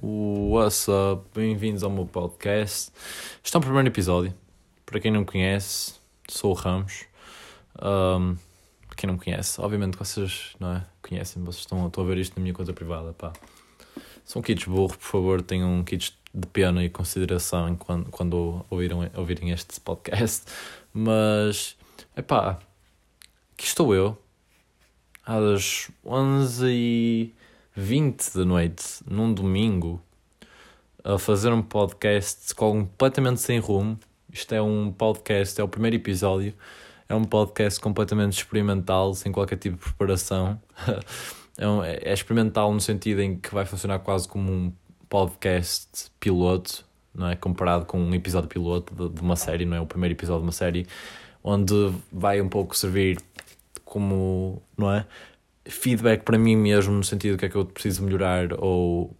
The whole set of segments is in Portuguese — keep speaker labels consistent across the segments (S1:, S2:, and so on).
S1: What's up? Bem-vindos ao meu podcast. Este é o primeiro episódio. Para quem não me conhece, sou o Ramos. Um, para quem não me conhece, obviamente vocês não é, conhecem, vocês estão, estão a ver isto na minha conta privada. Pá. São kits burro, por favor, tenham kits de pena e consideração quando, quando ouviram, ouvirem este podcast. Mas, é pá, aqui estou eu, às 11 e 20 da noite, num domingo, a fazer um podcast completamente sem rumo. Isto é um podcast, é o primeiro episódio. É um podcast completamente experimental, sem qualquer tipo de preparação. é, um, é experimental no sentido em que vai funcionar quase como um podcast piloto, não é? Comparado com um episódio piloto de, de uma série, não é? O primeiro episódio de uma série, onde vai um pouco servir como, não é? Feedback para mim mesmo, no sentido do que é que eu preciso melhorar ou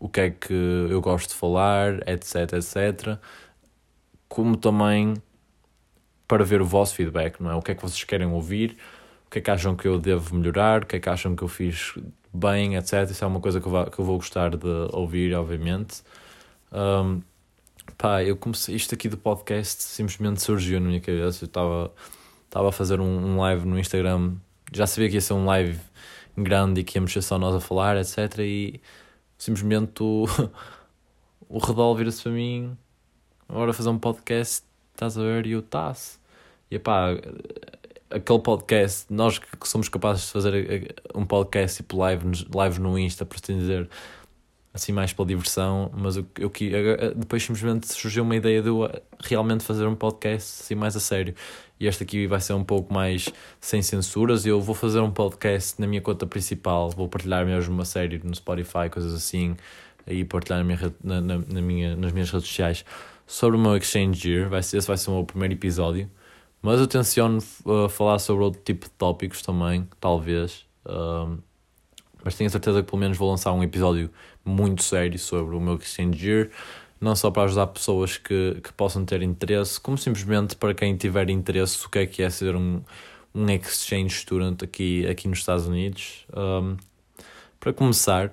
S1: o que é que eu gosto de falar, etc, etc. Como também para ver o vosso feedback, não é? O que é que vocês querem ouvir, o que é que acham que eu devo melhorar, o que é que acham que eu fiz bem, etc. Isso é uma coisa que eu, vou, que eu vou gostar de ouvir, obviamente. Um, pá, eu comecei isto aqui do podcast simplesmente surgiu na minha cabeça. Eu estava a fazer um, um live no Instagram já sabia que ia ser um live grande e que íamos ser só nós a falar, etc. E simplesmente o, o Redol vira-se para mim, agora fazer um podcast, estás a ver? E eu, estás. E pá, aquele podcast, nós que somos capazes de fazer um podcast tipo live, live no Insta, por assim dizer, assim mais pela diversão, mas eu, eu, depois simplesmente surgiu uma ideia de eu realmente fazer um podcast assim mais a sério. E este aqui vai ser um pouco mais sem censuras. Eu vou fazer um podcast na minha conta principal, vou partilhar mesmo uma série no Spotify, coisas assim, aí partilhar na minha, na, na, na minha, nas minhas redes sociais sobre o meu Exchange Year. Vai ser, esse vai ser o meu primeiro episódio. Mas eu tenciono uh, falar sobre outro tipo de tópicos também, talvez. Uh, mas tenho a certeza que pelo menos vou lançar um episódio muito sério sobre o meu Exchange Year, não só para ajudar pessoas que, que possam ter interesse, como simplesmente para quem tiver interesse o que é que é ser um, um exchange student aqui, aqui nos Estados Unidos. Um, para começar,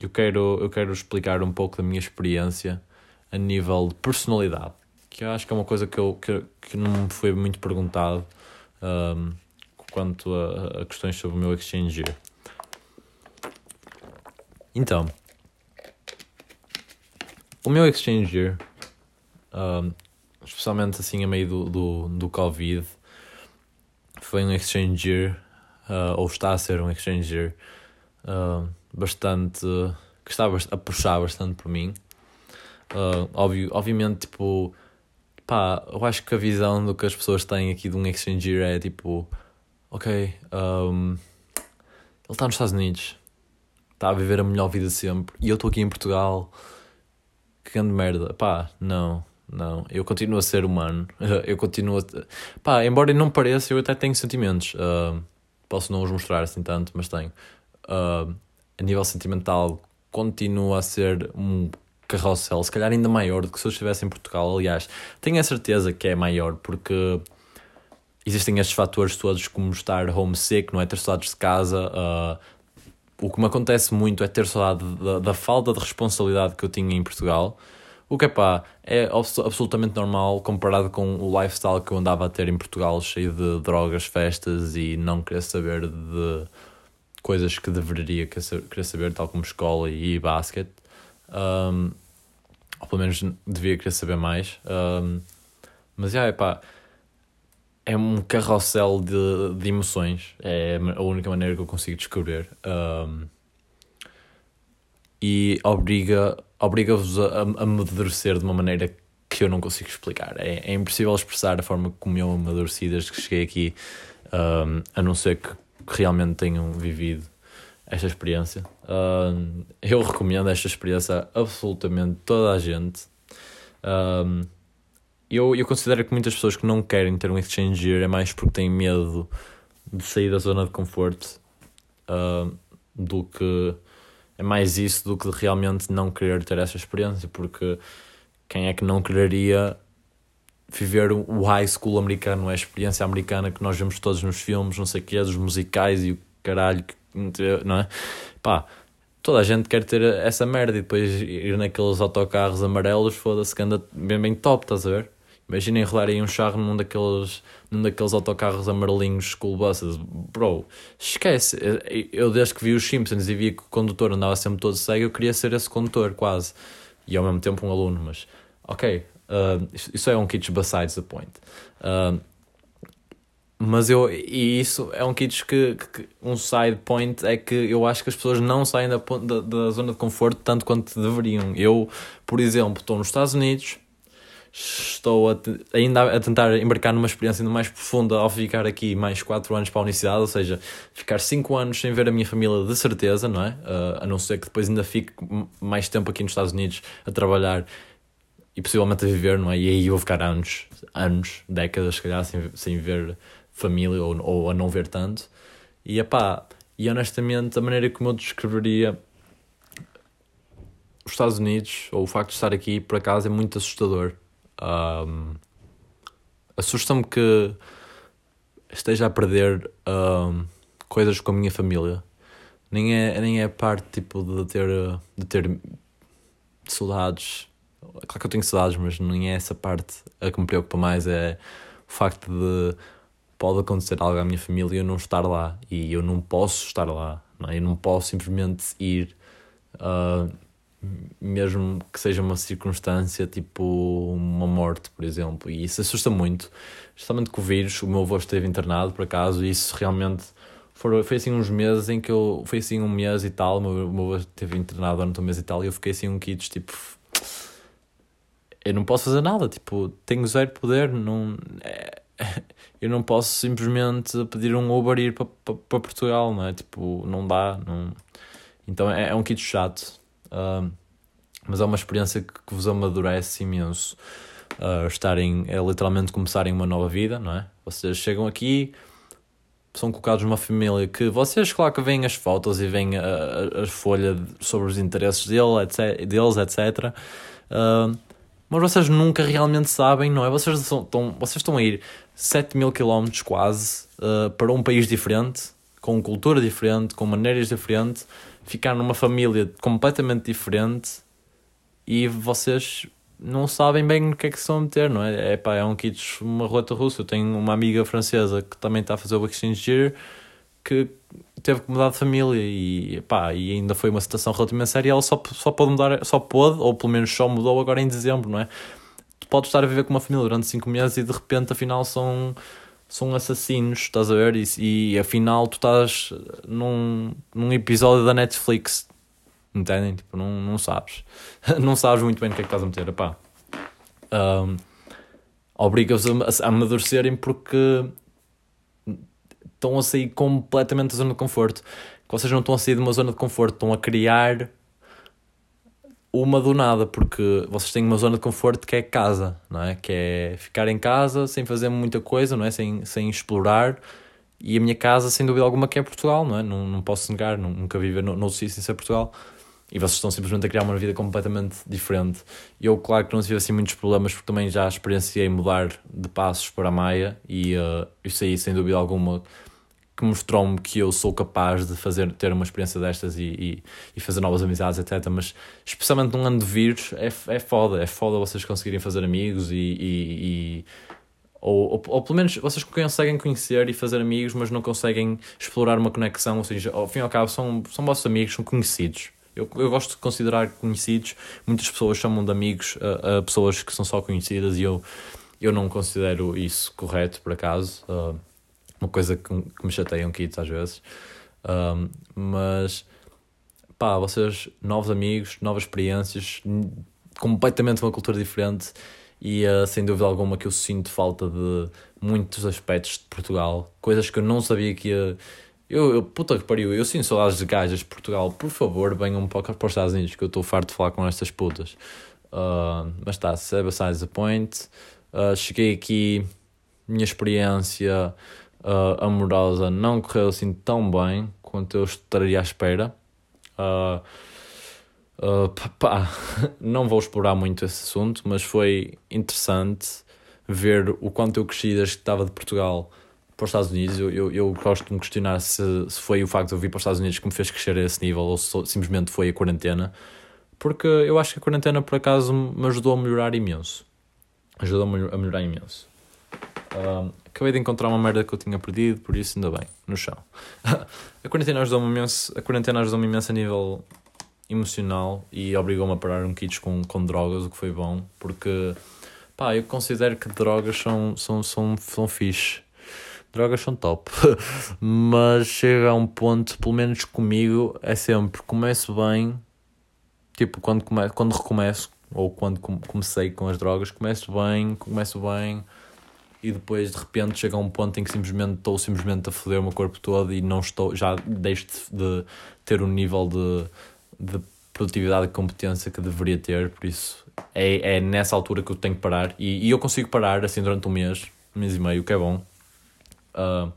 S1: eu quero, eu quero explicar um pouco da minha experiência a nível de personalidade, que eu acho que é uma coisa que, eu, que, que não me foi muito perguntado um, quanto a, a questões sobre o meu exchange year. Então, o meu exchange year, um, especialmente assim a meio do, do, do Covid, foi um exchange year, uh, ou está a ser um exchange year, uh, bastante. que está a puxar bastante por mim. Uh, óbvio, obviamente, tipo, pá, eu acho que a visão do que as pessoas têm aqui de um exchange year é tipo, ok, um, ele está nos Estados Unidos está a viver a melhor vida sempre e eu estou aqui em Portugal, que grande merda. Pá, não, não. Eu continuo a ser humano. Eu continuo a. Pá, embora não pareça, eu até tenho sentimentos. Uh, posso não os mostrar assim tanto, mas tenho. Uh, a nível sentimental, continua a ser um carrossel, se calhar ainda maior do que se eu estivesse em Portugal. Aliás, tenho a certeza que é maior, porque existem estes fatores todos, como estar homesick, não é? Ter saudades de casa, uh, o que me acontece muito é ter saudade da, da falta de responsabilidade que eu tinha em Portugal. O que é pá, é absolutamente normal comparado com o lifestyle que eu andava a ter em Portugal, cheio de drogas, festas e não querer saber de coisas que deveria querer saber, tal como escola e basquete. Um, ou pelo menos devia querer saber mais. Um, mas já, é pá, é um carrossel de, de emoções. É a única maneira que eu consigo descobrir. Um, e obriga, obriga-vos a, a amadurecer de uma maneira que eu não consigo explicar. É, é impossível expressar a forma como eu amadureci desde que cheguei aqui, um, a não ser que, realmente tenham vivido esta experiência. Um, eu recomendo esta experiência a absolutamente toda a gente. Um, eu, eu considero que muitas pessoas que não querem ter um exchange year é mais porque têm medo de sair da zona de conforto uh, do que é mais isso do que realmente não querer ter essa experiência porque quem é que não quereria viver o high school americano, a experiência americana que nós vemos todos nos filmes, não sei o que, dos musicais e o caralho, não é? Pá, toda a gente quer ter essa merda e depois ir naqueles autocarros amarelos, foda-se que anda bem, bem top, estás a ver? Imaginem rolarem um charro num daqueles, num daqueles autocarros amarelinhos school buses. Bro, esquece. Eu desde que vi os Simpsons e vi que o condutor andava sempre todo cego, eu queria ser esse condutor, quase. E ao mesmo tempo um aluno, mas... Ok, uh, isso é um kitsch besides the point. Uh, mas eu, e isso é um kitsch que, que, um side point é que eu acho que as pessoas não saem da, da, da zona de conforto tanto quanto deveriam. Eu, por exemplo, estou nos Estados Unidos, estou a, ainda a tentar embarcar numa experiência ainda mais profunda ao ficar aqui mais 4 anos para a universidade, ou seja, ficar 5 anos sem ver a minha família de certeza, não é? Uh, a não ser que depois ainda fique mais tempo aqui nos Estados Unidos a trabalhar e possivelmente a viver, não é? E aí eu vou ficar anos, anos, décadas, se calhar, sem, sem ver família ou, ou a não ver tanto. E epá, e honestamente, a maneira como eu descreveria os Estados Unidos, ou o facto de estar aqui, por acaso, é muito assustador. Um, Assusta-me que esteja a perder um, coisas com a minha família. Nem é, nem é parte tipo de ter, de ter saudades. Claro que eu tenho saudades, mas nem é essa parte a que me preocupa mais. É o facto de pode acontecer algo à minha família e eu não estar lá. E eu não posso estar lá. Não é? Eu não posso simplesmente ir, uh, mesmo que seja uma circunstância tipo uma morte, por exemplo. E isso assusta muito. Justamente com o vírus, o meu avô esteve internado por acaso, e isso realmente. Foi, assim uns meses em que eu. Foi assim um mês e tal. O meu, meu avô esteve internado durante um mês e tal, e eu fiquei assim um kits tipo. Eu não posso fazer nada, tipo, tenho zero poder, não. É, eu não posso simplesmente pedir um Uber e ir para pa, pa Portugal, não é? Tipo, não dá. Não... Então é, é um kit chato, uh, mas é uma experiência que, que vos amadurece imenso. Uh, estarem, é literalmente começarem uma nova vida, não é? Vocês chegam aqui, são colocados numa família que vocês, claro que veem as fotos e veem a, a, a folha sobre os interesses dele, etc, deles, etc. Uh, mas vocês nunca realmente sabem, não é? Vocês estão, vocês estão a ir 7 mil quilómetros quase uh, para um país diferente, com cultura diferente, com maneiras diferentes, ficar numa família completamente diferente e vocês não sabem bem no que é que se vão meter, não é? É, pá, é um kit, uma roleta russa. Eu tenho uma amiga francesa que também está a fazer o Exchange Year que teve que mudar de família e, pá, e ainda foi uma situação relativamente séria. Ela só, só pode mudar, só pôde, ou pelo menos só mudou agora em dezembro, não é? Tu podes estar a viver com uma família durante 5 meses e de repente, afinal, são, são assassinos, estás a ver? E, e afinal, tu estás num, num episódio da Netflix, entendem? Tipo, não, não sabes, não sabes muito bem o que é que estás a meter, pá. Um, obriga-os a, a amadurecerem porque estão a sair completamente da zona de conforto. Que vocês não estão a sair de uma zona de conforto, estão a criar uma do nada, porque vocês têm uma zona de conforto que é casa, não é? Que é ficar em casa sem fazer muita coisa, não é? Sem, sem explorar. E a minha casa, sem dúvida alguma, que é Portugal, não é? Não, não posso negar, nunca viver no, noutro sítio sem ser Portugal. E vocês estão simplesmente a criar uma vida completamente diferente. Eu, claro que não tive assim muitos problemas, porque também já experienciei mudar de passos para a Maia, e uh, isso aí, sem dúvida alguma, que mostrou-me que eu sou capaz de fazer, ter uma experiência destas e, e, e, fazer novas amizades, etc. Mas, especialmente num ano de vírus, é, é foda. É foda vocês conseguirem fazer amigos e. e ou, ou, ou, pelo menos vocês conseguem conhecer e fazer amigos, mas não conseguem explorar uma conexão. Ou seja, ao fim e ao cabo, são, são vossos amigos, são conhecidos. Eu, eu gosto de considerar conhecidos. Muitas pessoas chamam de amigos a, a pessoas que são só conhecidas e eu, eu não considero isso correto, por acaso. Uh, uma coisa que, que me chateia um kits às vezes. Um, mas pá, vocês, novos amigos, novas experiências, completamente uma cultura diferente e uh, sem dúvida alguma que eu sinto falta de muitos aspectos de Portugal, coisas que eu não sabia que ia. Eu, eu puta que pariu, eu sinto saudades de gajas de Portugal, por favor, venham para, para os Estados Unidos que eu estou farto de falar com estas putas. Uh, mas tá, besides the point. Uh, cheguei aqui, minha experiência uh, amorosa não correu assim tão bem quanto eu estaria à espera. Uh, uh, pá, não vou explorar muito esse assunto, mas foi interessante ver o quanto eu cresci desde que estava de Portugal para os Estados Unidos. Eu, eu, eu gosto de me questionar se, se foi o facto de eu vir para os Estados Unidos que me fez crescer a esse nível ou se simplesmente foi a quarentena. Porque eu acho que a quarentena, por acaso, me ajudou a melhorar imenso. Ajudou-me a melhorar imenso. Um, acabei de encontrar uma merda que eu tinha perdido, por isso ainda bem, no chão. a quarentena ajudou-me imenso, a quarentena ajudou-me imenso a nível emocional e obrigou-me a parar um kits com, com drogas, o que foi bom, porque pá, eu considero que drogas são, são, são, são fixe. Drogas são top, mas chega a um ponto, pelo menos comigo, é sempre começo bem, tipo quando, come, quando recomeço, ou quando comecei com as drogas, começo bem, começo bem, e depois de repente chega a um ponto em que simplesmente estou simplesmente a foder o meu corpo todo e não estou, já deixo de ter um nível de, de produtividade e competência que deveria ter, por isso é, é nessa altura que eu tenho que parar. E, e eu consigo parar assim durante um mês, um mês e meio, o que é bom. Uh,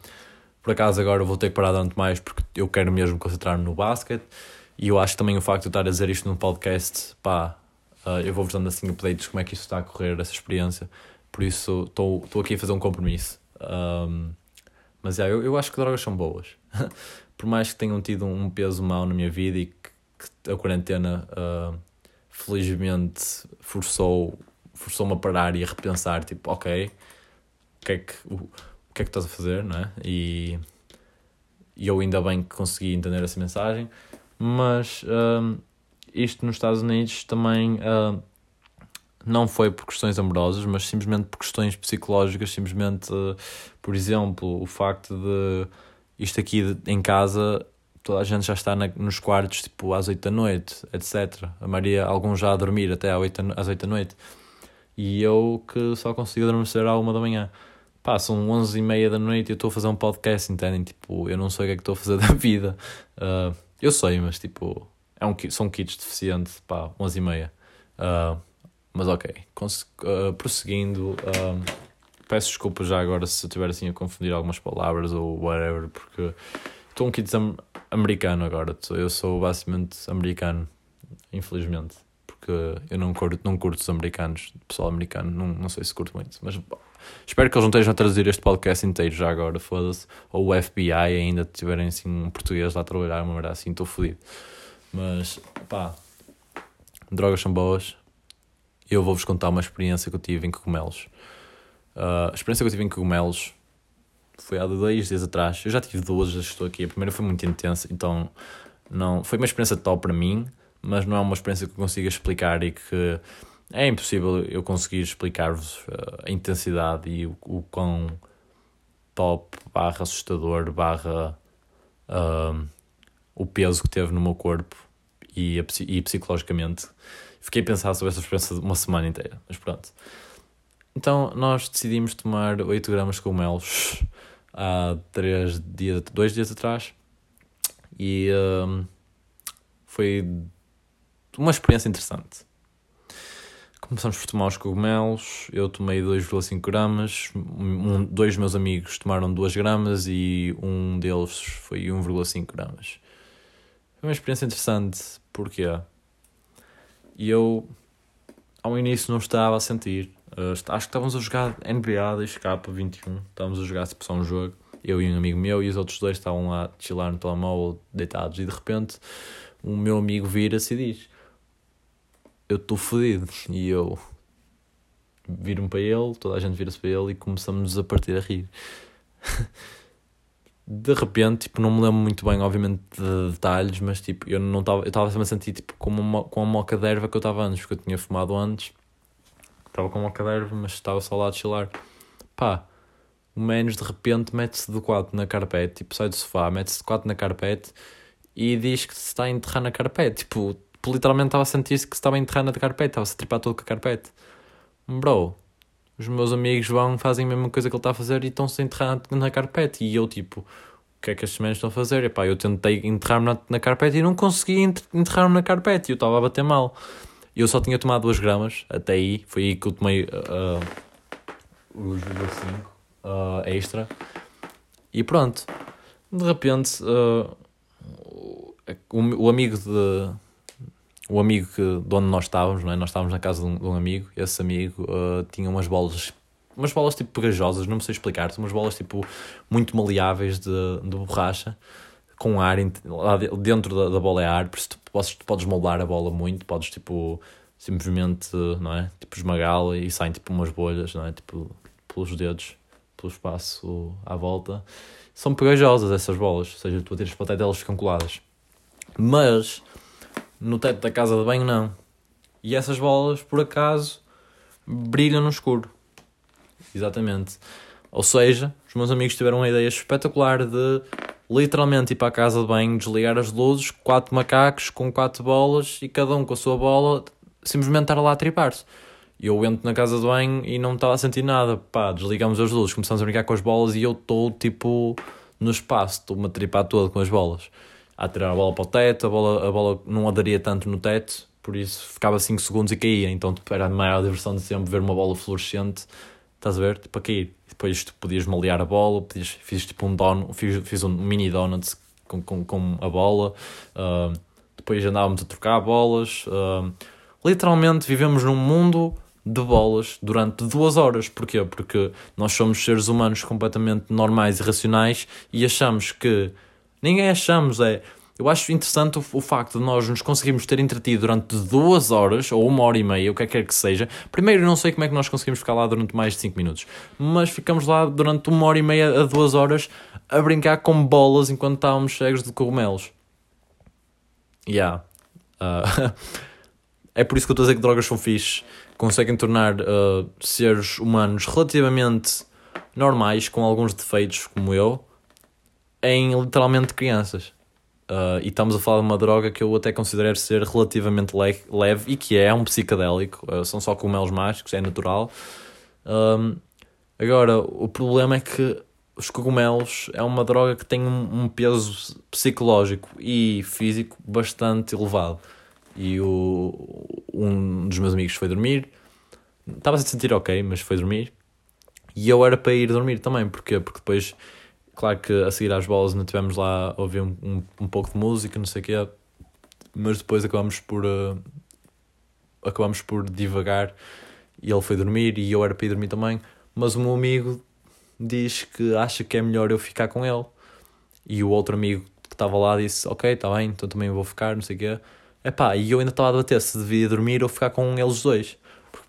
S1: por acaso agora vou ter que parar durante mais porque eu quero mesmo concentrar-me no basquete. E eu acho também o facto de eu estar a dizer isto num podcast, pá, uh, eu vou-vos dando assim updates como é que isso está a correr, essa experiência, por isso estou aqui a fazer um compromisso. Um, mas é, eu, eu acho que drogas são boas. por mais que tenham tido um peso mau na minha vida e que que a quarentena uh, felizmente forçou forçou-me a parar e a repensar tipo ok o que é que o, o que é que estás a fazer não é e, e eu ainda bem que consegui entender essa mensagem mas uh, isto nos Estados Unidos também uh, não foi por questões amorosas mas simplesmente por questões psicológicas simplesmente por exemplo o facto de isto aqui em casa toda a gente já está na, nos quartos tipo às 8 da noite, etc. A Maria, alguns já a dormir até às 8, às 8 da noite. E eu que só consigo adormecer à 1 da manhã. Pá, são 11 e meia da noite e eu estou a fazer um podcast, entendem? Tipo, eu não sei o que é que estou a fazer da vida. Uh, eu sei, mas tipo, é um, são kits deficientes, pá, 11 e meia. Uh, mas ok, Cons uh, prosseguindo, peço desculpa já agora se eu estiver assim a confundir algumas palavras ou whatever, porque estou um kit americano agora. Eu sou basicamente americano, infelizmente. Porque eu não curto, não curto os americanos, pessoal americano, não, não sei se curto muito. Mas bom, espero que eles não estejam a traduzir este podcast inteiro já agora, foda-se. Ou o FBI ainda tiverem assim um português lá a trabalhar, uma assim, estou fodido. Mas pá, drogas são boas. Eu vou-vos contar uma experiência que eu tive em cogumelos. Uh, a experiência que eu tive em cogumelos foi há dois dias atrás. Eu já tive duas, já estou aqui. A primeira foi muito intensa, então não foi uma experiência tal para mim, mas não é uma experiência que eu consiga explicar e que é impossível eu conseguir explicar-vos uh, a intensidade e o, o quão top, barra assustador, barra uh, o peso que teve no meu corpo e, e psicologicamente. Fiquei a pensar sobre essa experiência uma semana inteira, mas pronto. Então nós decidimos tomar 8 gramas de cogumelos há três dias, dois dias atrás e um, foi uma experiência interessante. Começamos por tomar os cogumelos, eu tomei 2,5 gramas, um, dois meus amigos tomaram 2 gramas e um deles foi 1,5 gramas. Foi uma experiência interessante, porque e eu ao início não estava a sentir Uh, acho que estávamos a jogar NBA 2K21. Estávamos a jogar tipo, só um jogo. Eu e um amigo meu e os outros dois estavam lá a chilar no telemóvel, deitados. E de repente, o meu amigo vira-se e diz: Eu estou fodido. E eu viro-me para ele, toda a gente vira-se para ele e começamos a partir a rir. de repente, tipo, não me lembro muito bem, obviamente, de detalhes, mas tipo, eu não estava, eu estava a sentir tipo, como uma, com a moca de erva que eu estava antes, porque eu tinha fumado antes estava com uma cadeira, mas estava só lá a chilar. Pá, o menos de repente mete-se de quatro na carpete, tipo, sai do sofá, mete-se de quatro na carpete e diz que se está a enterrar na carpete. Tipo, literalmente estava a sentir-se que se estava a enterrar na carpete, estava-se a tripar todo com a carpete. Bro, os meus amigos vão, fazem a mesma coisa que ele está a fazer e estão-se a enterrar na carpete. E eu, tipo, o que é que estes menos estão a fazer? E pá, eu tentei enterrar-me na, na carpete e não consegui enterrar-me na carpete. Eu estava a bater mal. Eu só tinha tomado 2 gramas, até aí, foi aí que eu tomei uh, os 5 uh, extra. E pronto, de repente, o, o, amigo de. O amigo que, de onde nós estávamos, não é? nós estávamos na casa de um, de um amigo, esse amigo uh, tinha umas bolas umas bolas tipo pegajosas, não me sei explicar, são umas bolas tipo muito maleáveis de, de borracha, com ar, lá dentro da, da bola é ar, por isso tu podes, tu podes moldar a bola muito, podes tipo simplesmente, não é? Tipo esmagá-la e saem tipo umas bolhas, não é? Tipo pelos dedos, pelo espaço à volta. São pegajosas essas bolas, ou seja, tu a tiras para o teto elas ficam coladas. Mas no teto da casa de banho não. E essas bolas, por acaso, brilham no escuro. Exatamente. Ou seja, os meus amigos tiveram uma ideia espetacular de literalmente ir para a casa de banho, desligar as luzes, quatro macacos com quatro bolas e cada um com a sua bola, simplesmente estar lá a tripar-se. E eu entro na casa de banho e não estava a sentir nada. Pá, desligamos as luzes, começamos a brincar com as bolas e eu estou tipo no espaço, estou-me a tripar todo com as bolas. A tirar a bola para o teto, a bola, a bola não aderia tanto no teto, por isso ficava 5 segundos e caía. Então tipo, era a maior diversão de sempre ver uma bola fluorescente estás a ver? Tipo, a cair. E depois tu podias malear a bola, podias, fiz tipo um don, fiz, fiz um mini donut com, com, com a bola, uh, depois andávamos a trocar bolas. Uh, literalmente vivemos num mundo de bolas durante duas horas. Porquê? Porque nós somos seres humanos completamente normais e racionais e achamos que. Ninguém achamos, é eu acho interessante o, o, facto de nós nos conseguirmos ter entretido durante duas horas ou uma hora e meia, o que é que quer que seja. Primeiro, não sei como é que nós conseguimos ficar lá durante mais de 5 minutos, mas ficamos lá durante uma hora e meia a duas horas a brincar com bolas enquanto estávamos cegos de cogumelos. Yeah. Uh, é por isso que eu estou a dizer que drogas são fixe. Conseguem tornar uh, seres humanos relativamente normais, com alguns defeitos, como eu, em literalmente crianças. Uh, e estamos a falar de uma droga que eu até considero ser relativamente le leve e que é um psicadélico, uh, são só cogumelos mágicos, é natural. Um, agora, o problema é que os cogumelos é uma droga que tem um, um, peso psicológico e físico bastante elevado. E o, um dos meus amigos foi dormir, estava a se sentir ok, mas foi dormir. E eu era para ir dormir também, porquê? Porque depois Claro que a seguir às bolas não tivemos lá a ouvir um, um, um pouco de música, não sei o quê, mas depois acabamos por uh, acabamos por divagar. E ele foi dormir e eu era para ir dormir também, mas o meu amigo diz que acha que é melhor eu ficar com ele. E o outro amigo que estava lá disse ok, está bem, então também vou ficar, não sei o quê. Epá, e eu ainda estava a debater se devia dormir ou ficar com eles dois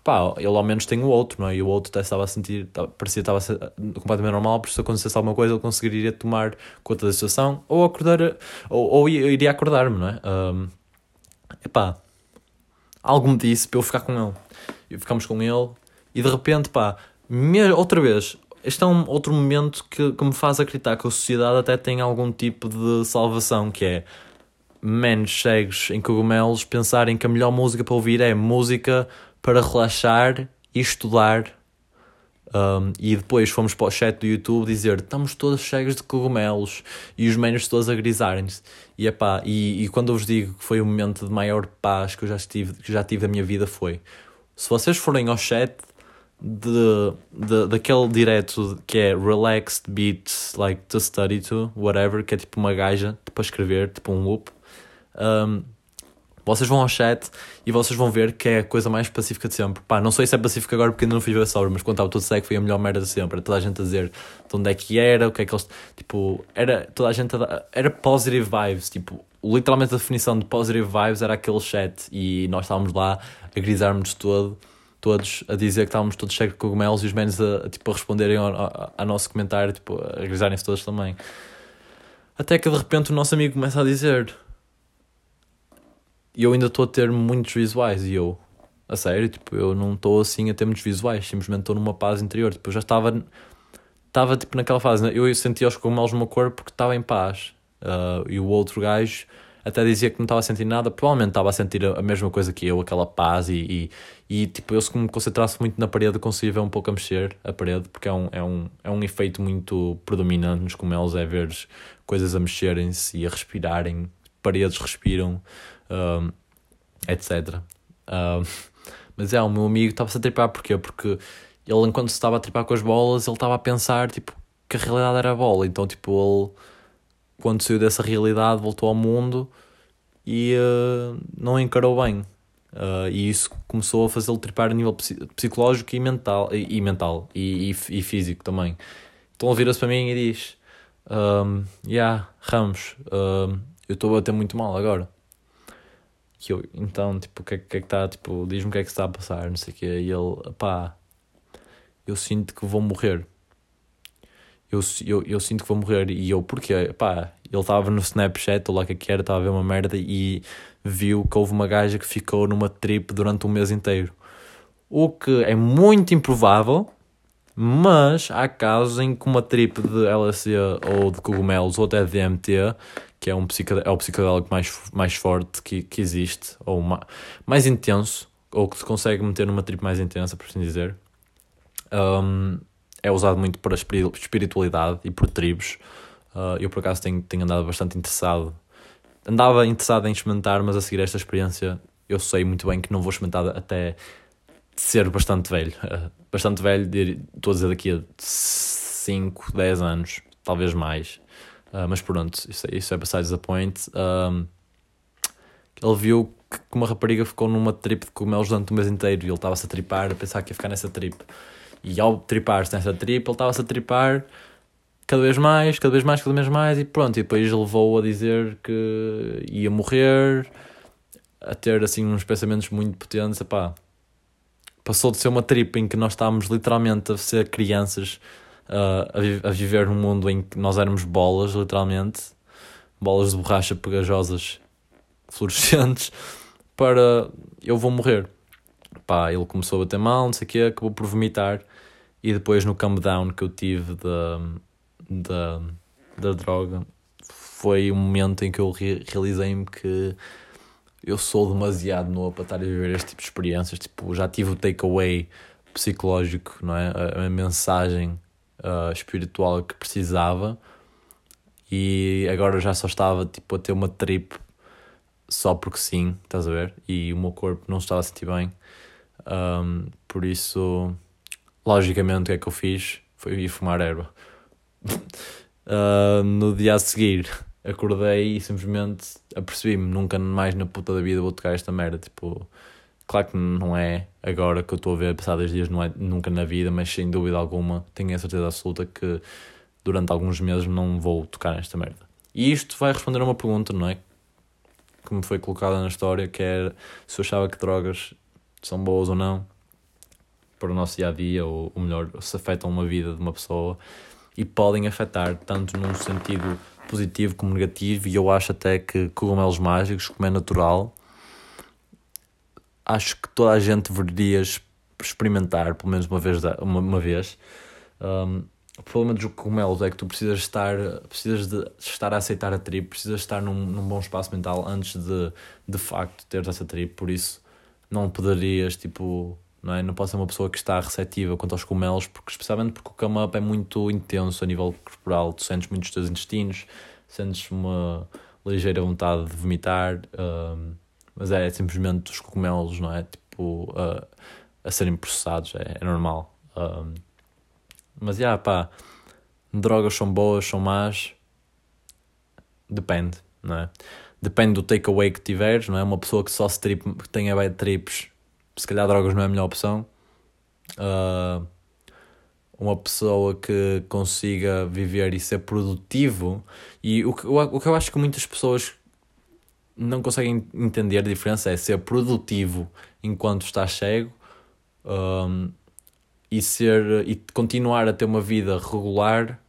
S1: pá, ele ao menos tem o outro, não é? E o outro estava a sentir, parecia que estava completamente normal, por se acontecesse alguma coisa, ele conseguiria tomar conta da situação ou acordar, ou, ou iria acordar-me, não é? Um, epá, algo me disse para eu ficar com ele. E ficamos com ele e de repente, pá, outra vez, este é um outro momento que, que me faz acreditar que a sociedade até tem algum tipo de salvação, que é menos cegos em cogumelos pensarem que a melhor música para ouvir é música para relaxar e estudar. Um, e depois fomos para o chat do YouTube dizer estamos todos cheios de cogumelos e os menos todos a grisarem-se. E, e, e quando eu vos digo que foi o momento de maior paz que eu já tive, que já tive da minha vida foi se vocês forem ao chat de, de, daquele direto que é Relaxed Beats Like to Study to, whatever, que é tipo uma gaja para escrever, tipo um loop. Um, vocês vão ao chat e vocês vão ver que é a coisa mais pacífica de sempre. Pá, não sei se é pacífica agora porque ainda não fiz ver sobre, mas quando estava todo seco foi a melhor merda de sempre. Toda a gente a dizer de onde é que era, o que é que eles. Tipo, era toda a gente a, Era positive vibes. Tipo, literalmente a definição de positive vibes era aquele chat e nós estávamos lá a grisarmos todo. Todos a dizer que estávamos todos cheios de cogumelos e os menos a, a, tipo, a responderem ao, ao nosso comentário, tipo, a grisarem-se todos também. Até que de repente o nosso amigo começa a dizer: e eu ainda estou a ter muitos visuais e eu, a sério, tipo, eu não estou assim a ter muitos visuais, simplesmente estou numa paz interior. Tipo, eu já estava, estava tipo naquela fase, né? eu sentia os cogumelos no meu corpo porque estava em paz. Uh, e o outro gajo até dizia que não estava a sentir nada, provavelmente estava a sentir a mesma coisa que eu, aquela paz. E, e, e tipo, eu se me concentrasse muito na parede, conseguia ver um pouco a mexer a parede, porque é um, é um, é um efeito muito predominante nos cogumelos, é ver coisas a mexerem-se e a respirarem, paredes respiram um, etc. Um, mas é, o meu amigo estava-se a tripar, porquê? Porque ele, enquanto estava a tripar com as bolas, ele estava a pensar, tipo, que a realidade era a bola. Então, tipo, ele, quando saiu dessa realidade, voltou ao mundo e uh, não encarou bem. Uh, e isso começou a fazê-lo tripar a nível psicológico e mental, e, e mental e, e, e, físico também. Então ele vira-se para mim e diz: um, Yeah, Ramos, um, eu estou a bater muito mal agora. E eu, então, tipo, o que, é, que é que está? Tipo, diz-me o que é que está a passar, não sei o quê. E ele, pá, eu sinto que vou morrer. Eu, eu, eu sinto que vou morrer. E eu, porquê? Pá, ele estava no Snapchat, ou lá que é que era, estava a ver uma merda e viu que houve uma gaja que ficou numa trip durante um mês inteiro. O que é muito improvável, mas há casos em que uma trip de LSD ou de cogumelos ou até de DMT, que é, um é o psicodélico mais, mais forte que, que existe, ou mais, mais intenso, ou que se consegue meter numa trip mais intensa, por assim dizer, um, é usado muito para espiritualidade e por tribos. Uh, eu, por acaso, tenho, tenho andado bastante interessado andava interessado em experimentar, mas a seguir esta experiência eu sei muito bem que não vou experimentar até ser bastante velho. Uh, bastante velho, estou a dizer daqui a 5, 10 anos, talvez mais. Uh, mas pronto, isso, é, isso é besides the point. Ele viu que uma rapariga ficou numa trip de cogumelos durante o mês inteiro e ele estava-se a tripar, a pensar que ia ficar nessa trip. E ao tripar-se nessa trip, ele estava-se a tripar cada vez mais, cada vez mais, cada vez mais, e pronto. E depois levou a dizer que ia morrer, a ter assim uns pensamentos muito potentes. Epá, passou de ser uma trip em que nós estávamos literalmente a ser crianças, uh, a, a, viver num mundo em que nós éramos bolas, literalmente, bolas de borracha pegajosas, fluorescentes, para eu vou morrer. Pá, ele começou a bater mal, não sei o quê, acabou por vomitar. E depois no calm down que eu tive de, da, da droga foi um momento em que eu realizei-me que eu sou demasiado novo para estar a viver este tipo de experiências. Tipo, já tive o takeaway psicológico, não é? A, a mensagem uh, espiritual que precisava e agora já só estava tipo, a ter uma trip só porque sim, estás a ver? E o meu corpo não estava a sentir bem. Um, por isso, logicamente, o que é que eu fiz? Foi ir fumar erva uh, no dia a seguir acordei e simplesmente apercebi-me, nunca mais na puta da vida vou tocar esta merda. Tipo, claro que não é agora que eu estou a ver, passar dois dias, não é nunca na vida, mas sem dúvida alguma, tenho a certeza absoluta que durante alguns meses não vou tocar nesta merda. E isto vai responder a uma pergunta, não é? Que me foi colocada na história, que é se eu achava que drogas são boas ou não para o nosso dia a dia, ou, ou melhor, se afetam uma vida de uma pessoa e podem afetar tanto num sentido positivo como negativo. E eu acho até que cogumelos mágicos, como é natural, acho que toda a gente deveria experimentar pelo menos uma vez. Uma, uma vez. Um, o problema dos cogumelos é que tu precisas estar, precisas de estar a aceitar a trip, precisas estar num, num bom espaço mental antes de de facto teres essa trip, por isso não poderias tipo não é? Não pode ser uma pessoa que está receptiva quanto aos cogumelos, porque, especialmente porque o come up é muito intenso a nível corporal, tu sentes muito os teus intestinos, sentes uma ligeira vontade de vomitar, um, mas é, simplesmente os cogumelos, não é? Tipo, uh, a serem processados, é, é normal. Um, mas, já, yeah, pá, drogas são boas, são más, depende, não é? Depende do takeaway que tiveres, não é? Uma pessoa que só se trip, que tenha bad trips se calhar drogas não é a melhor opção. Uh, uma pessoa que consiga viver e ser produtivo. E o que, o que eu acho que muitas pessoas não conseguem entender a diferença é ser produtivo enquanto estás cego um, e ser e continuar a ter uma vida regular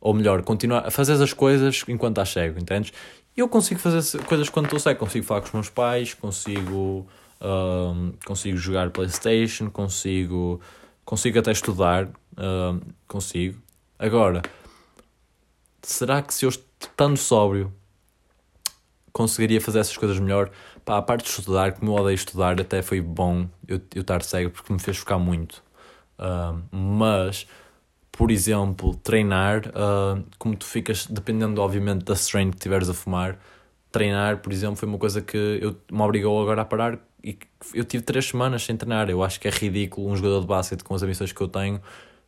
S1: ou melhor, continuar a fazer as coisas enquanto estás cego, entendes? Eu consigo fazer coisas quando estou cego, consigo falar com os meus pais, consigo um, consigo jogar Playstation, consigo, consigo até estudar, um, consigo. Agora, será que se eu estando sóbrio conseguiria fazer essas coisas melhor? Pá, a parte de estudar, como eu odeio estudar, até foi bom eu, eu estar cego porque me fez focar muito. Um, mas, por exemplo, treinar, uh, como tu ficas, dependendo obviamente da strain que tiveres a fumar, treinar, por exemplo, foi uma coisa que eu, me obrigou agora a parar e eu tive três semanas sem treinar. Eu acho que é ridículo um jogador de basquete com as ambições que eu tenho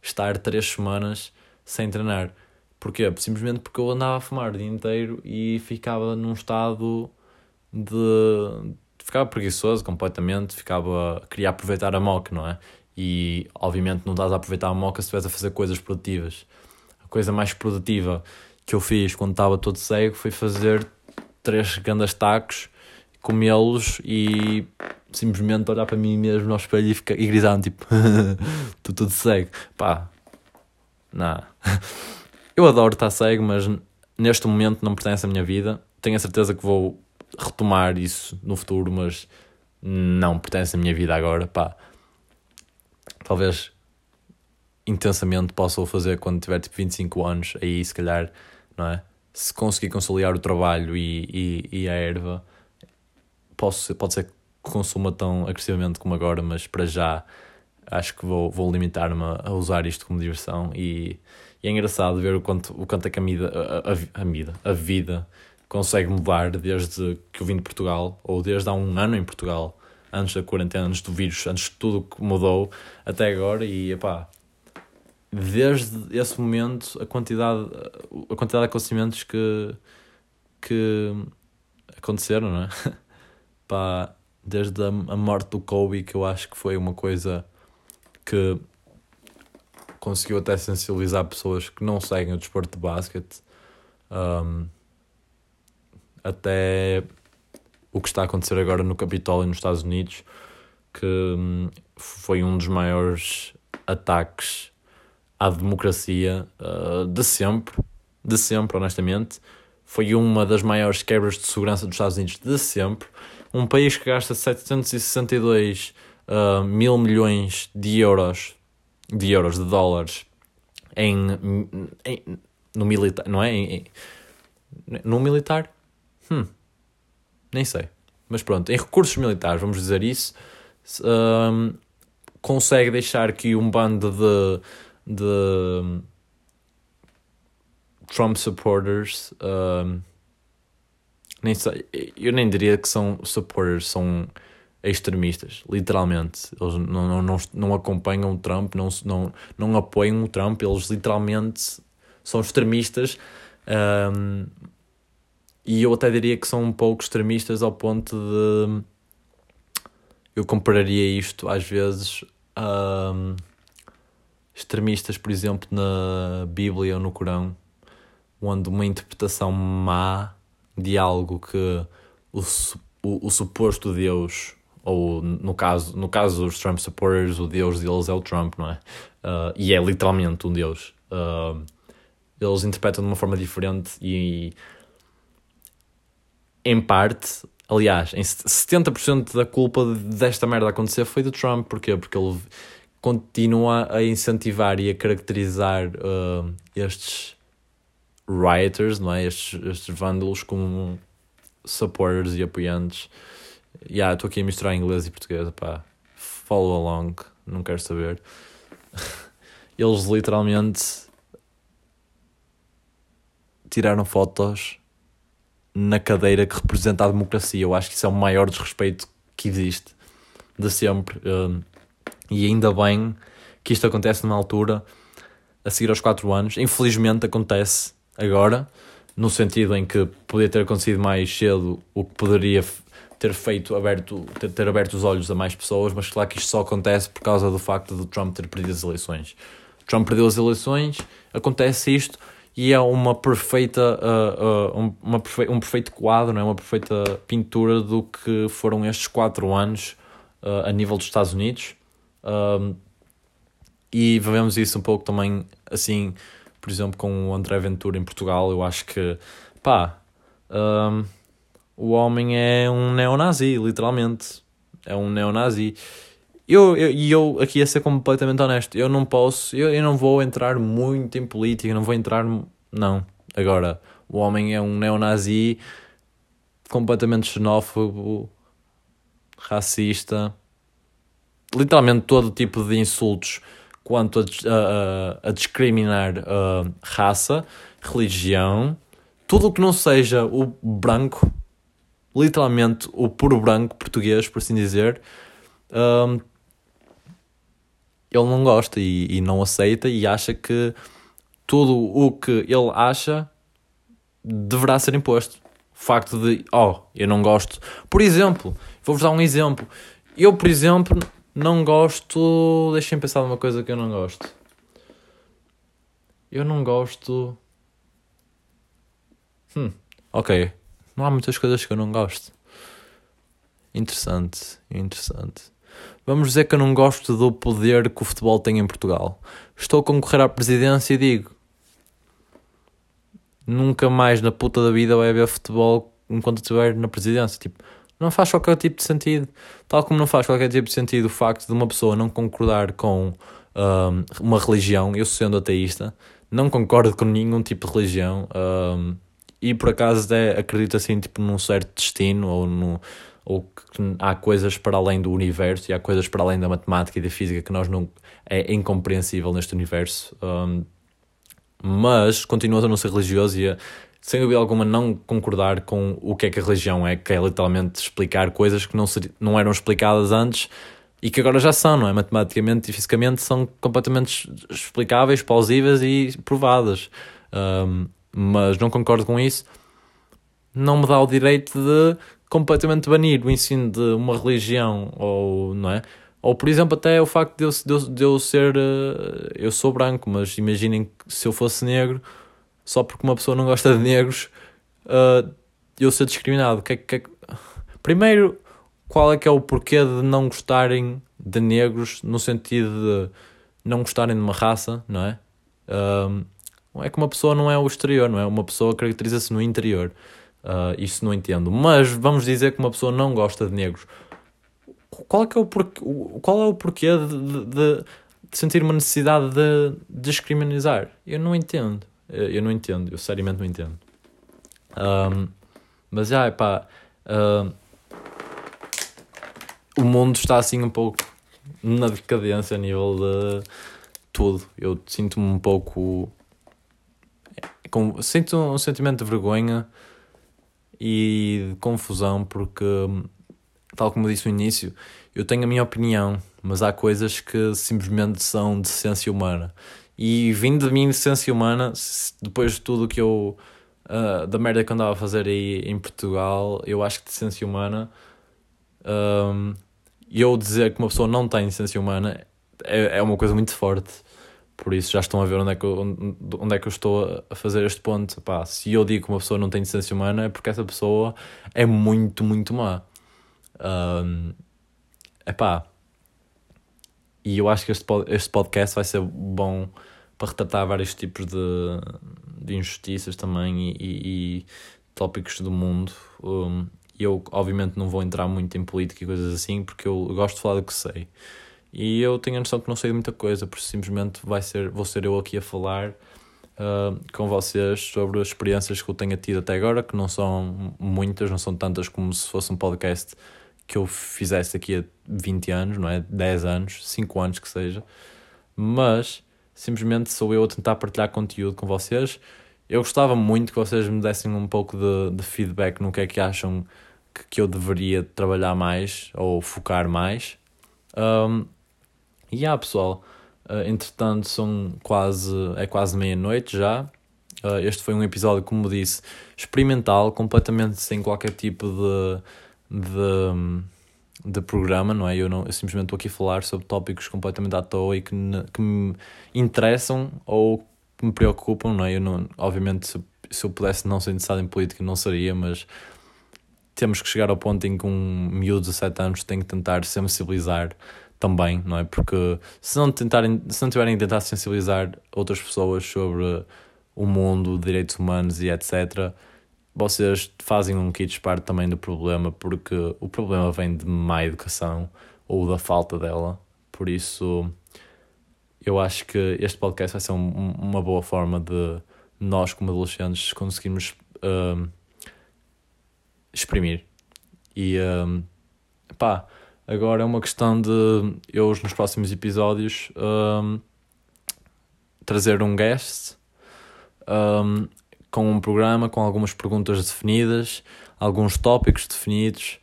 S1: estar três semanas sem treinar. Porquê? Simplesmente porque eu andava a fumar o dia inteiro e ficava num estado de. ficava preguiçoso completamente, ficava, queria aproveitar a moca, não é? E obviamente não estás a aproveitar a moca se estiveres a fazer coisas produtivas. A coisa mais produtiva que eu fiz quando estava todo cego foi fazer três grandes tacos, comê-los e simplesmente olhar para mim mesmo no espelho e, ficar, e gritar tipo, estou tudo cego. Pá, não. Eu adoro estar cego, mas neste momento não pertence à minha vida. Tenho a certeza que vou retomar isso no futuro, mas não pertence à minha vida agora. Pá, talvez intensamente possa o fazer quando tiver tipo 25 anos, aí se calhar, não é? Se conseguir conciliar o trabalho e, e, e a erva, posso, pode ser que consuma tão agressivamente como agora, mas para já acho que vou, vou limitar-me a usar isto como diversão e, e, é engraçado ver o quanto, o quanto é que a, a, a, a, vida, a vida consegue mudar desde que eu vim de Portugal, ou desde há um ano em Portugal, antes da quarentena, antes do vírus, antes de tudo que mudou até agora e epá, desde esse momento a quantidade, a quantidade de acontecimentos que, que aconteceram, não é? Pá, desde a, a morte do Kobe, que eu acho que foi uma coisa que conseguiu até sensibilizar pessoas que não seguem o desporto de basquete, um, até o que está a acontecer agora no Capitólio nos Estados Unidos, que foi um dos maiores ataques à democracia uh, de sempre, de sempre, honestamente. Foi uma das maiores quebras de segurança dos Estados Unidos de sempre. Um país que gasta 762 uh, mil milhões de euros, de euros, de dólares, em, em no militar, não é? Em, em, no militar? Hum, nem sei. Mas pronto, em recursos militares, vamos dizer isso, um, consegue deixar que um bando de, de Trump supporters, um, nem sei, eu nem diria que são supporters, são extremistas, literalmente. Eles não, não, não, não acompanham o Trump, não, não, não apoiam o Trump, eles literalmente são extremistas. Um, e eu até diria que são um pouco extremistas ao ponto de. Eu compararia isto às vezes a extremistas, por exemplo, na Bíblia ou no Corão, onde uma interpretação má de algo que o, o, o suposto Deus ou no caso, no caso dos Trump supporters, o deus deles é o Trump, não é? Uh, e é literalmente um deus. Uh, eles interpretam de uma forma diferente e, em parte, aliás, em 70% da culpa desta merda acontecer foi do Trump. Porquê? Porque ele continua a incentivar e a caracterizar uh, estes rioters, não é? Estes, estes vândalos como supporters e apoiantes Yeah, estou aqui a misturar inglês e português, pá. Follow along, não quero saber. Eles literalmente tiraram fotos na cadeira que representa a democracia. Eu acho que isso é o maior desrespeito que existe de sempre. Um, e ainda bem que isto acontece numa altura a seguir aos 4 anos. Infelizmente acontece agora, no sentido em que poderia ter acontecido mais cedo o que poderia ter feito aberto, ter, ter aberto os olhos a mais pessoas, mas claro que isto só acontece por causa do facto de Trump ter perdido as eleições. Trump perdeu as eleições, acontece isto e é uma perfeita, uh, uh, um, uma um perfeito quadro, não é? uma perfeita pintura do que foram estes quatro anos uh, a nível dos Estados Unidos. Um, e vemos isso um pouco também assim, por exemplo, com o André Ventura em Portugal. Eu acho que, pá, um, o homem é um neonazi, literalmente. É um neonazi. E eu, eu, eu, aqui a ser completamente honesto, eu não posso, eu, eu não vou entrar muito em política, não vou entrar. Não. Agora, o homem é um neonazi completamente xenófobo, racista, literalmente todo tipo de insultos quanto a, a, a discriminar a raça, religião, tudo o que não seja o branco literalmente o puro branco português, por assim dizer, um, ele não gosta e, e, não aceita e acha que tudo o que ele acha deverá ser imposto. O facto de, oh, eu não gosto. Por exemplo, Vou-vos dar um exemplo. Eu, por exemplo, não gosto. Deixem pensar numa coisa que eu não gosto. Eu não gosto. Hum, ok. Não há muitas coisas que eu não gosto. Interessante, interessante. Vamos dizer que eu não gosto do poder que o futebol tem em Portugal. Estou a concorrer à presidência e digo: nunca mais na puta da vida vai haver futebol enquanto estiver na presidência. Tipo, não faz qualquer tipo de sentido. Tal como não faz qualquer tipo de sentido o facto de uma pessoa não concordar com um, uma religião, eu sendo ateísta, não concordo com nenhum tipo de religião. Um, e por acaso até acredito assim tipo num certo destino ou no ou que há coisas para além do universo e há coisas para além da matemática e da física que nós não é incompreensível neste universo um, mas continuo a não ser religioso e a, sem dúvida alguma não concordar com o que é que a religião é que é literalmente explicar coisas que não, ser, não eram explicadas antes e que agora já são, não é? Matematicamente e fisicamente são completamente explicáveis, plausíveis e provadas. Um, mas não concordo com isso, não me dá o direito de completamente banir o ensino de uma religião ou não é? Ou por exemplo até o facto de eu, de de eu ser uh, eu sou branco mas imaginem que se eu fosse negro só porque uma pessoa não gosta de negros uh, eu ser discriminado. Que, que, primeiro qual é que é o porquê de não gostarem de negros no sentido de não gostarem de uma raça não é? Uh, é que uma pessoa não é o exterior, não é? Uma pessoa caracteriza-se no interior. Uh, isso não entendo. Mas vamos dizer que uma pessoa não gosta de negros. Qual é, é, o, porquê, qual é o porquê de, de, de sentir uma necessidade de descriminalizar? Eu não entendo. Eu não entendo. Eu seriamente não entendo. Um, mas já, pá. Uh, o mundo está assim um pouco na decadência a nível de tudo. Eu sinto-me um pouco com, sinto um sentimento de vergonha e de confusão porque, tal como eu disse no início, eu tenho a minha opinião, mas há coisas que simplesmente são de essência humana. E vindo de mim de essência humana, depois de tudo que eu. Uh, da merda que andava a fazer aí em Portugal, eu acho que de essência humana. Um, eu dizer que uma pessoa não tem essência humana é, é uma coisa muito forte. Por isso já estão a ver onde é que eu, onde é que eu estou a fazer este ponto. Pá, se eu digo que uma pessoa não tem distância humana é porque essa pessoa é muito, muito má. Um, epá. E eu acho que este, este podcast vai ser bom para retratar vários tipos de, de injustiças também e, e, e tópicos do mundo. Um, eu, obviamente, não vou entrar muito em política e coisas assim porque eu gosto de falar do que sei. E eu tenho a noção que não sei de muita coisa, porque simplesmente vai ser, vou ser eu aqui a falar uh, com vocês sobre as experiências que eu tenho tido até agora, que não são muitas, não são tantas como se fosse um podcast que eu fizesse aqui há 20 anos, não é? 10 anos, 5 anos que seja. Mas simplesmente sou eu a tentar partilhar conteúdo com vocês. Eu gostava muito que vocês me dessem um pouco de, de feedback no que é que acham que, que eu deveria trabalhar mais ou focar mais. Um, e há pessoal, uh, entretanto são quase, é quase meia-noite já. Uh, este foi um episódio, como disse, experimental, completamente sem qualquer tipo de, de, de programa, não é? Eu, não, eu simplesmente estou aqui a falar sobre tópicos completamente à toa e que, que me interessam ou que me preocupam, não é? Eu não, obviamente, se, se eu pudesse não ser interessado em política, não seria, mas temos que chegar ao ponto em que um miúdo de 17 anos tem que tentar sensibilizar também, não é? Porque se não, tentarem, se não tiverem a tentar sensibilizar outras pessoas sobre o mundo, direitos humanos e etc., vocês fazem um kit parte também do problema, porque o problema vem de má educação ou da falta dela. Por isso, eu acho que este podcast vai ser um, uma boa forma de nós, como adolescentes, conseguirmos uh, exprimir. E uh, pá Agora é uma questão de eu, nos próximos episódios, um, trazer um guest um, com um programa, com algumas perguntas definidas, alguns tópicos definidos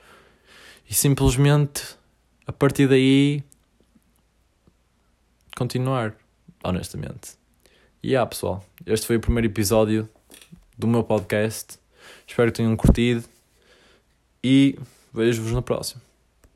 S1: e simplesmente a partir daí continuar, honestamente. E ah, pessoal, este foi o primeiro episódio do meu podcast. Espero que tenham curtido e vejo-vos no próximo.